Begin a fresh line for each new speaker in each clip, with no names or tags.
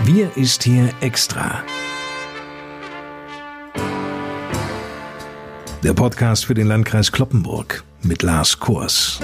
Wir ist hier extra. Der Podcast für den Landkreis Kloppenburg mit Lars Kurs.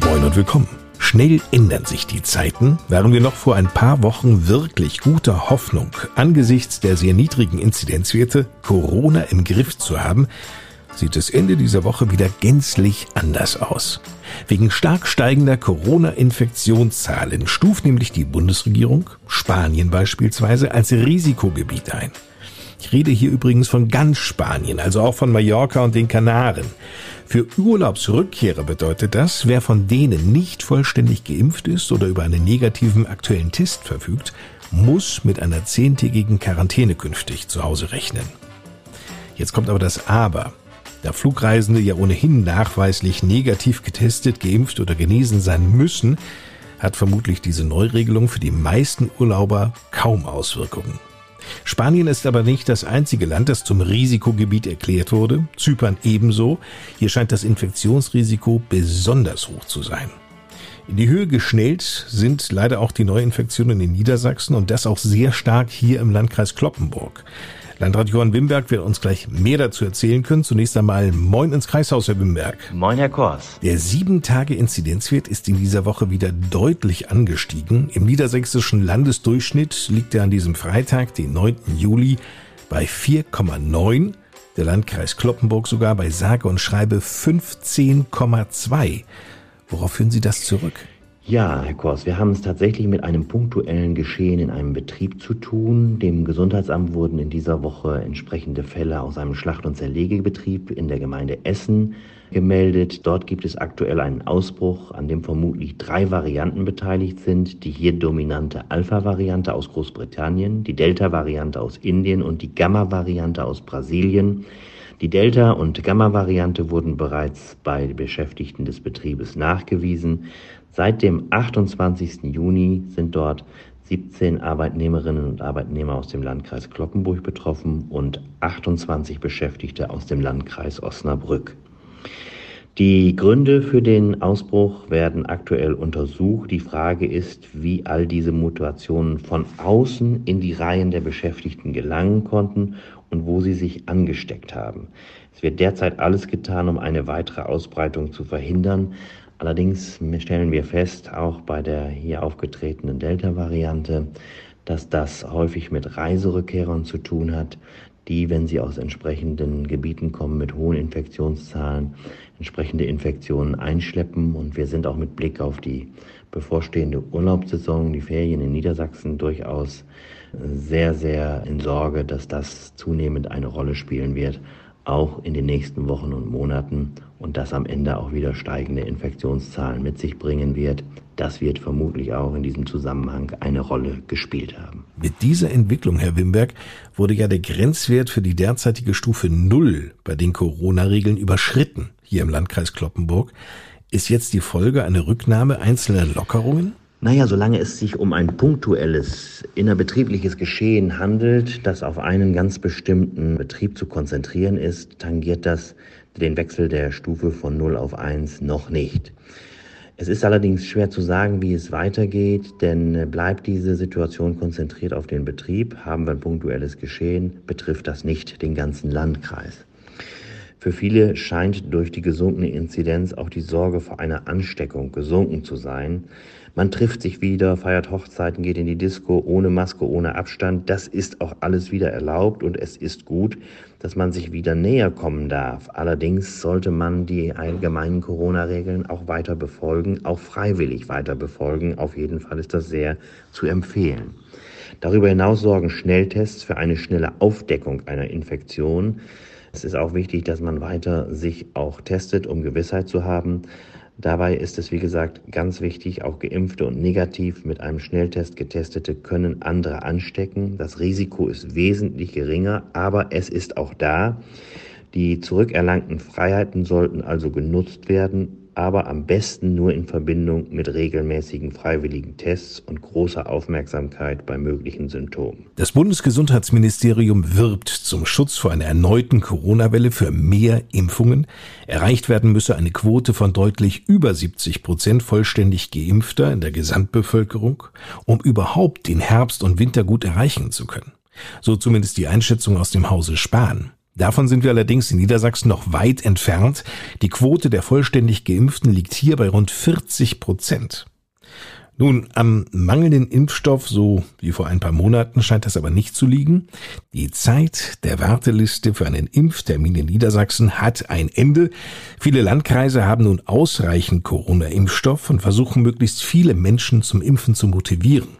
Moin und willkommen. Schnell ändern sich die Zeiten. Waren wir noch vor ein paar Wochen wirklich guter Hoffnung, angesichts der sehr niedrigen Inzidenzwerte Corona im Griff zu haben, sieht es Ende dieser Woche wieder gänzlich anders aus. Wegen stark steigender Corona-Infektionszahlen stuft nämlich die Bundesregierung, Spanien beispielsweise, als Risikogebiet ein. Ich rede hier übrigens von ganz Spanien, also auch von Mallorca und den Kanaren. Für Urlaubsrückkehrer bedeutet das, wer von denen nicht vollständig geimpft ist oder über einen negativen aktuellen Test verfügt, muss mit einer zehntägigen Quarantäne künftig zu Hause rechnen. Jetzt kommt aber das Aber. Da Flugreisende ja ohnehin nachweislich negativ getestet, geimpft oder genesen sein müssen, hat vermutlich diese Neuregelung für die meisten Urlauber kaum Auswirkungen. Spanien ist aber nicht das einzige Land, das zum Risikogebiet erklärt wurde. Zypern ebenso. Hier scheint das Infektionsrisiko besonders hoch zu sein. In die Höhe geschnellt sind leider auch die Neuinfektionen in Niedersachsen und das auch sehr stark hier im Landkreis Kloppenburg. Landrat Johann Wimberg wird uns gleich mehr dazu erzählen können. Zunächst einmal Moin ins Kreishaus, Herr Wimberg.
Moin, Herr Kors.
Der 7-Tage-Inzidenzwert ist in dieser Woche wieder deutlich angestiegen. Im niedersächsischen Landesdurchschnitt liegt er an diesem Freitag, den 9. Juli, bei 4,9. Der Landkreis Kloppenburg sogar bei sage und schreibe 15,2. Worauf führen Sie das zurück?
Ja, Herr Kors, wir haben es tatsächlich mit einem punktuellen Geschehen in einem Betrieb zu tun. Dem Gesundheitsamt wurden in dieser Woche entsprechende Fälle aus einem Schlacht- und Zerlegebetrieb in der Gemeinde Essen gemeldet. Dort gibt es aktuell einen Ausbruch, an dem vermutlich drei Varianten beteiligt sind. Die hier dominante Alpha-Variante aus Großbritannien, die Delta-Variante aus Indien und die Gamma-Variante aus Brasilien. Die Delta- und Gamma-Variante wurden bereits bei Beschäftigten des Betriebes nachgewiesen. Seit dem 28. Juni sind dort 17 Arbeitnehmerinnen und Arbeitnehmer aus dem Landkreis Kloppenburg betroffen und 28 Beschäftigte aus dem Landkreis Osnabrück. Die Gründe für den Ausbruch werden aktuell untersucht. Die Frage ist, wie all diese Mutationen von außen in die Reihen der Beschäftigten gelangen konnten und wo sie sich angesteckt haben. Es wird derzeit alles getan, um eine weitere Ausbreitung zu verhindern. Allerdings stellen wir fest, auch bei der hier aufgetretenen Delta-Variante, dass das häufig mit Reiserückkehrern zu tun hat, die, wenn sie aus entsprechenden Gebieten kommen mit hohen Infektionszahlen, entsprechende Infektionen einschleppen. Und wir sind auch mit Blick auf die bevorstehende Urlaubssaison, die Ferien in Niedersachsen durchaus sehr, sehr in Sorge, dass das zunehmend eine Rolle spielen wird, auch in den nächsten Wochen und Monaten und das am Ende auch wieder steigende Infektionszahlen mit sich bringen wird. Das wird vermutlich auch in diesem Zusammenhang eine Rolle gespielt haben.
Mit dieser Entwicklung, Herr Wimberg, wurde ja der Grenzwert für die derzeitige Stufe Null bei den Corona-Regeln überschritten, hier im Landkreis Kloppenburg. Ist jetzt die Folge eine Rücknahme einzelner Lockerungen?
Naja, solange es sich um ein punktuelles innerbetriebliches Geschehen handelt, das auf einen ganz bestimmten Betrieb zu konzentrieren ist, tangiert das den Wechsel der Stufe von 0 auf 1 noch nicht. Es ist allerdings schwer zu sagen, wie es weitergeht, denn bleibt diese Situation konzentriert auf den Betrieb, haben wir ein punktuelles Geschehen, betrifft das nicht den ganzen Landkreis. Für viele scheint durch die gesunkene Inzidenz auch die Sorge vor einer Ansteckung gesunken zu sein. Man trifft sich wieder, feiert Hochzeiten, geht in die Disco ohne Maske, ohne Abstand. Das ist auch alles wieder erlaubt und es ist gut, dass man sich wieder näher kommen darf. Allerdings sollte man die allgemeinen Corona-Regeln auch weiter befolgen, auch freiwillig weiter befolgen. Auf jeden Fall ist das sehr zu empfehlen. Darüber hinaus sorgen Schnelltests für eine schnelle Aufdeckung einer Infektion. Es ist auch wichtig, dass man weiter sich auch testet, um Gewissheit zu haben. Dabei ist es, wie gesagt, ganz wichtig, auch geimpfte und negativ mit einem Schnelltest getestete können andere anstecken. Das Risiko ist wesentlich geringer, aber es ist auch da. Die zurückerlangten Freiheiten sollten also genutzt werden, aber am besten nur in Verbindung mit regelmäßigen freiwilligen Tests und großer Aufmerksamkeit bei möglichen Symptomen.
Das Bundesgesundheitsministerium wirbt zum Schutz vor einer erneuten Corona-Welle für mehr Impfungen. Erreicht werden müsse eine Quote von deutlich über 70 Prozent vollständig Geimpfter in der Gesamtbevölkerung, um überhaupt den Herbst und Winter gut erreichen zu können. So zumindest die Einschätzung aus dem Hause Spahn. Davon sind wir allerdings in Niedersachsen noch weit entfernt. Die Quote der vollständig Geimpften liegt hier bei rund 40 Prozent. Nun, am mangelnden Impfstoff, so wie vor ein paar Monaten, scheint das aber nicht zu liegen. Die Zeit der Warteliste für einen Impftermin in Niedersachsen hat ein Ende. Viele Landkreise haben nun ausreichend Corona-Impfstoff und versuchen möglichst viele Menschen zum Impfen zu motivieren.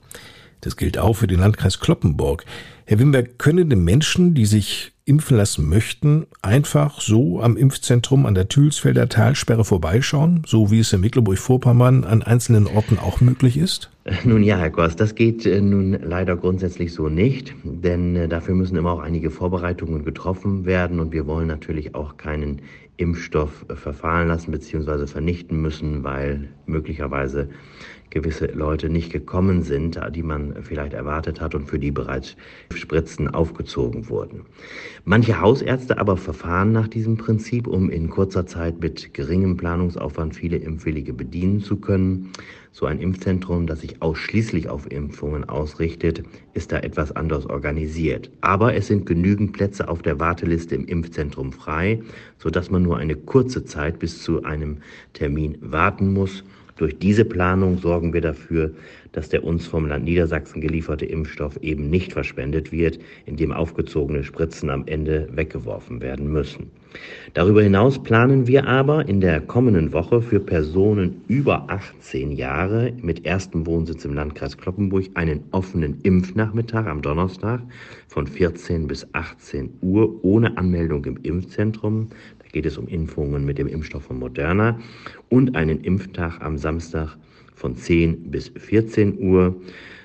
Das gilt auch für den Landkreis Kloppenburg. Herr Wimberg, können die Menschen, die sich impfen lassen möchten, einfach so am Impfzentrum an der Thülsfelder Talsperre vorbeischauen, so wie es in Mecklenburg-Vorpommern an einzelnen Orten auch möglich ist?
Nun ja, Herr Goss, das geht äh, nun leider grundsätzlich so nicht, denn äh, dafür müssen immer auch einige Vorbereitungen getroffen werden und wir wollen natürlich auch keinen Impfstoff äh, verfallen lassen bzw. vernichten müssen, weil möglicherweise gewisse Leute nicht gekommen sind, die man vielleicht erwartet hat und für die bereits Spritzen aufgezogen wurden. Manche Hausärzte aber verfahren nach diesem Prinzip, um in kurzer Zeit mit geringem Planungsaufwand viele Impfwillige bedienen zu können. So ein Impfzentrum, das sich ausschließlich auf Impfungen ausrichtet, ist da etwas anders organisiert. Aber es sind genügend Plätze auf der Warteliste im Impfzentrum frei, sodass man nur eine kurze Zeit bis zu einem Termin warten muss durch diese Planung sorgen wir dafür, dass der uns vom Land Niedersachsen gelieferte Impfstoff eben nicht verspendet wird, indem aufgezogene Spritzen am Ende weggeworfen werden müssen. Darüber hinaus planen wir aber in der kommenden Woche für Personen über 18 Jahre mit erstem Wohnsitz im Landkreis Kloppenburg einen offenen Impfnachmittag am Donnerstag von 14 bis 18 Uhr ohne Anmeldung im Impfzentrum geht es um Impfungen mit dem Impfstoff von Moderna und einen Impftag am Samstag von 10 bis 14 Uhr,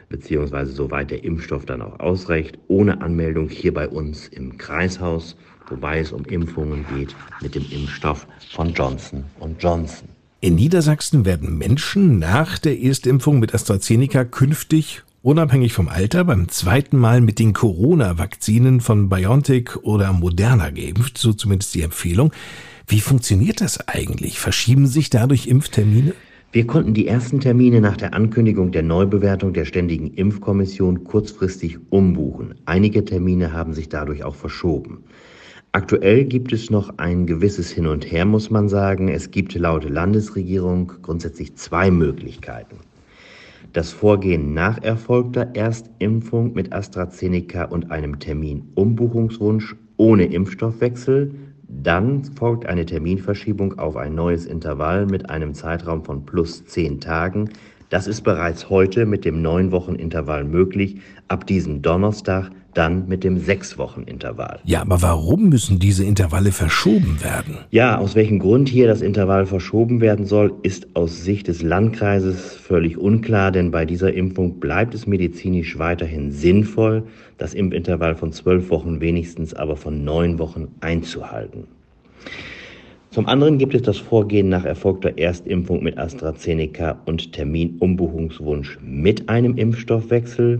beziehungsweise soweit der Impfstoff dann auch ausreicht, ohne Anmeldung hier bei uns im Kreishaus, wobei es um Impfungen geht mit dem Impfstoff von Johnson Johnson.
In Niedersachsen werden Menschen nach der Erstimpfung mit AstraZeneca künftig unabhängig vom Alter beim zweiten Mal mit den Corona-Vakzinen von BioNTech oder Moderna geimpft, so zumindest die Empfehlung. Wie funktioniert das eigentlich? Verschieben sich dadurch Impftermine?
Wir konnten die ersten Termine nach der Ankündigung der Neubewertung der Ständigen Impfkommission kurzfristig umbuchen. Einige Termine haben sich dadurch auch verschoben. Aktuell gibt es noch ein gewisses Hin und Her, muss man sagen. Es gibt laut Landesregierung grundsätzlich zwei Möglichkeiten das Vorgehen nach erfolgter Erstimpfung mit AstraZeneca und einem Terminumbuchungswunsch ohne Impfstoffwechsel. Dann folgt eine Terminverschiebung auf ein neues Intervall mit einem Zeitraum von plus zehn Tagen. Das ist bereits heute mit dem neun Wochen Intervall möglich. Ab diesem Donnerstag dann mit dem sechs Wochen Intervall.
Ja, aber warum müssen diese Intervalle verschoben werden?
Ja, aus welchem Grund hier das Intervall verschoben werden soll, ist aus Sicht des Landkreises völlig unklar, denn bei dieser Impfung bleibt es medizinisch weiterhin sinnvoll, das Impfintervall von zwölf Wochen wenigstens aber von neun Wochen einzuhalten. Zum anderen gibt es das Vorgehen nach erfolgter Erstimpfung mit AstraZeneca und Terminumbuchungswunsch mit einem Impfstoffwechsel.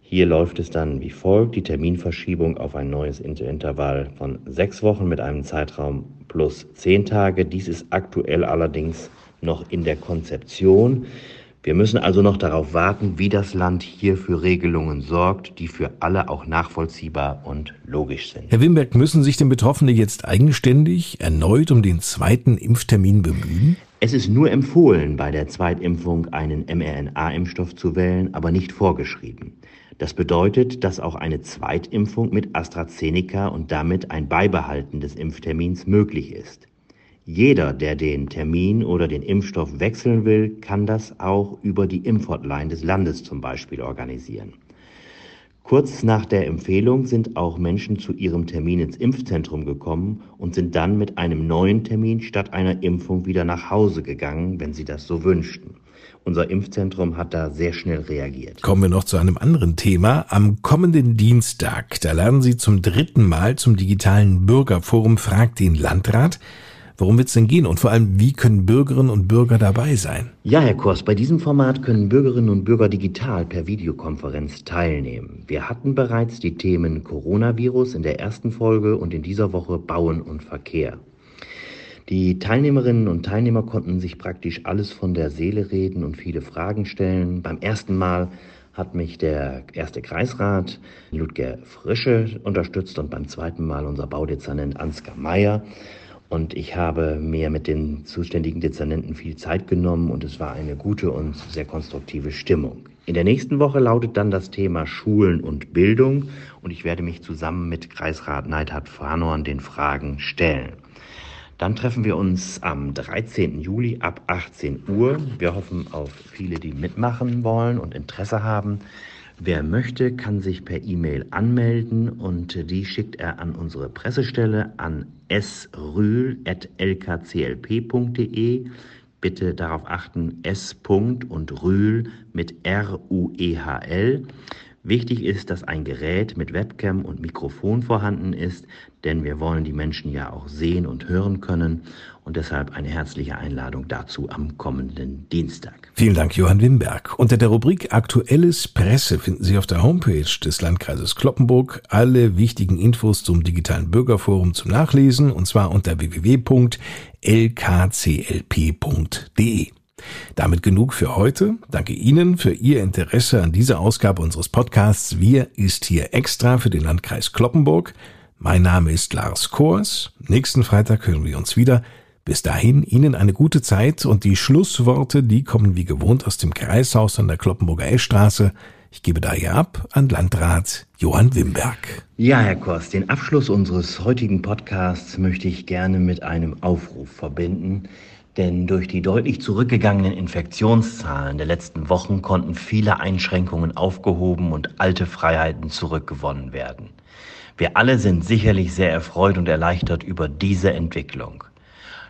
Hier läuft es dann wie folgt. Die Terminverschiebung auf ein neues Intervall von sechs Wochen mit einem Zeitraum plus zehn Tage. Dies ist aktuell allerdings noch in der Konzeption. Wir müssen also noch darauf warten, wie das Land hier für Regelungen sorgt, die für alle auch nachvollziehbar und logisch sind.
Herr Wimberg, müssen sich denn Betroffene jetzt eigenständig erneut um den zweiten Impftermin bemühen?
Es ist nur empfohlen, bei der Zweitimpfung einen mRNA-Impfstoff zu wählen, aber nicht vorgeschrieben. Das bedeutet, dass auch eine Zweitimpfung mit AstraZeneca und damit ein Beibehalten des Impftermins möglich ist. Jeder, der den Termin oder den Impfstoff wechseln will, kann das auch über die Impfhotline des Landes zum Beispiel organisieren. Kurz nach der Empfehlung sind auch Menschen zu ihrem Termin ins Impfzentrum gekommen und sind dann mit einem neuen Termin statt einer Impfung wieder nach Hause gegangen, wenn sie das so wünschten. Unser Impfzentrum hat da sehr schnell reagiert.
Kommen wir noch zu einem anderen Thema. Am kommenden Dienstag, da lernen Sie zum dritten Mal zum digitalen Bürgerforum Frag den Landrat. Worum wird es denn gehen und vor allem, wie können Bürgerinnen und Bürger dabei sein?
Ja, Herr Kors, bei diesem Format können Bürgerinnen und Bürger digital per Videokonferenz teilnehmen. Wir hatten bereits die Themen Coronavirus in der ersten Folge und in dieser Woche Bauen und Verkehr. Die Teilnehmerinnen und Teilnehmer konnten sich praktisch alles von der Seele reden und viele Fragen stellen. Beim ersten Mal hat mich der erste Kreisrat Ludger Frische unterstützt und beim zweiten Mal unser Baudezernent Ansgar Meyer. Und ich habe mir mit den zuständigen Dezernenten viel Zeit genommen und es war eine gute und sehr konstruktive Stimmung. In der nächsten Woche lautet dann das Thema Schulen und Bildung und ich werde mich zusammen mit Kreisrat Neidhard Franorn den Fragen stellen. Dann treffen wir uns am 13. Juli ab 18 Uhr. Wir hoffen auf viele, die mitmachen wollen und Interesse haben. Wer möchte, kann sich per E-Mail anmelden und die schickt er an unsere Pressestelle an srühl.lkclp.de. Bitte darauf achten, S. und Rühl mit R-U-E-H-L. Wichtig ist, dass ein Gerät mit Webcam und Mikrofon vorhanden ist, denn wir wollen die Menschen ja auch sehen und hören können und deshalb eine herzliche Einladung dazu am kommenden Dienstag.
Vielen Dank, Johann Wimberg. Unter der Rubrik Aktuelles Presse finden Sie auf der Homepage des Landkreises Kloppenburg alle wichtigen Infos zum digitalen Bürgerforum zum Nachlesen und zwar unter www.lkclp.de. Damit genug für heute. Danke Ihnen für Ihr Interesse an dieser Ausgabe unseres Podcasts. Wir ist hier extra für den Landkreis Kloppenburg. Mein Name ist Lars Kors. Nächsten Freitag hören wir uns wieder. Bis dahin Ihnen eine gute Zeit und die Schlussworte, die kommen wie gewohnt aus dem Kreishaus an der Kloppenburger Eschstraße. Ich gebe daher ab an Landrat Johann Wimberg.
Ja, Herr Kors, den Abschluss unseres heutigen Podcasts möchte ich gerne mit einem Aufruf verbinden. Denn durch die deutlich zurückgegangenen Infektionszahlen der letzten Wochen konnten viele Einschränkungen aufgehoben und alte Freiheiten zurückgewonnen werden. Wir alle sind sicherlich sehr erfreut und erleichtert über diese Entwicklung.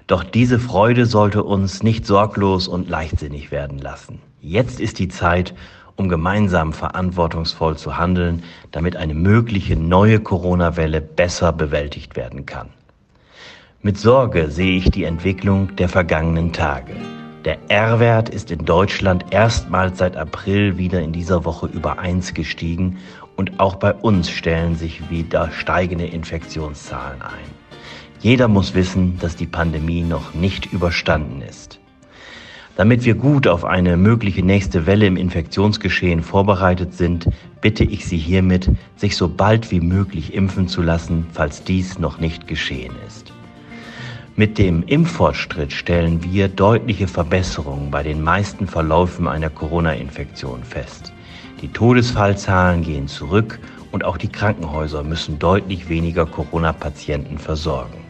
Doch diese Freude sollte uns nicht sorglos und leichtsinnig werden lassen. Jetzt ist die Zeit, um gemeinsam verantwortungsvoll zu handeln, damit eine mögliche neue Corona-Welle besser bewältigt werden kann. Mit Sorge sehe ich die Entwicklung der vergangenen Tage. Der R-Wert ist in Deutschland erstmals seit April wieder in dieser Woche über 1 gestiegen und auch bei uns stellen sich wieder steigende Infektionszahlen ein. Jeder muss wissen, dass die Pandemie noch nicht überstanden ist. Damit wir gut auf eine mögliche nächste Welle im Infektionsgeschehen vorbereitet sind, bitte ich Sie hiermit, sich so bald wie möglich impfen zu lassen, falls dies noch nicht geschehen ist. Mit dem Impffortschritt stellen wir deutliche Verbesserungen bei den meisten Verläufen einer Corona-Infektion fest. Die Todesfallzahlen gehen zurück und auch die Krankenhäuser müssen deutlich weniger Corona-Patienten versorgen.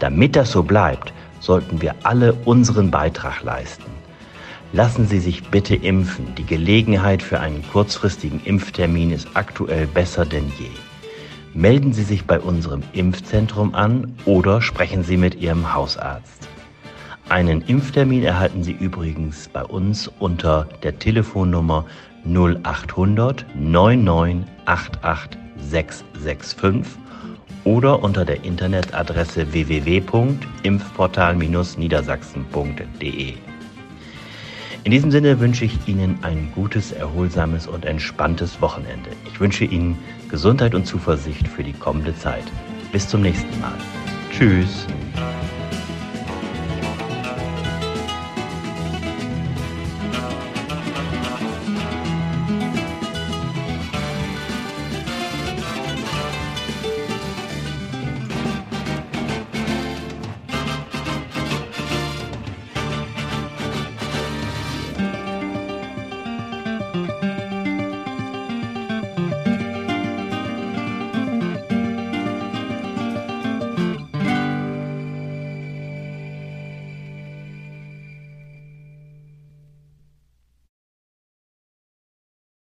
Damit das so bleibt, sollten wir alle unseren Beitrag leisten. Lassen Sie sich bitte impfen. Die Gelegenheit für einen kurzfristigen Impftermin ist aktuell besser denn je. Melden Sie sich bei unserem Impfzentrum an oder sprechen Sie mit Ihrem Hausarzt. Einen Impftermin erhalten Sie übrigens bei uns unter der Telefonnummer 0800 9988 665 oder unter der Internetadresse www.impfportal-niedersachsen.de. In diesem Sinne wünsche ich Ihnen ein gutes, erholsames und entspanntes Wochenende. Ich wünsche Ihnen Gesundheit und Zuversicht für die kommende Zeit. Bis zum nächsten Mal. Tschüss.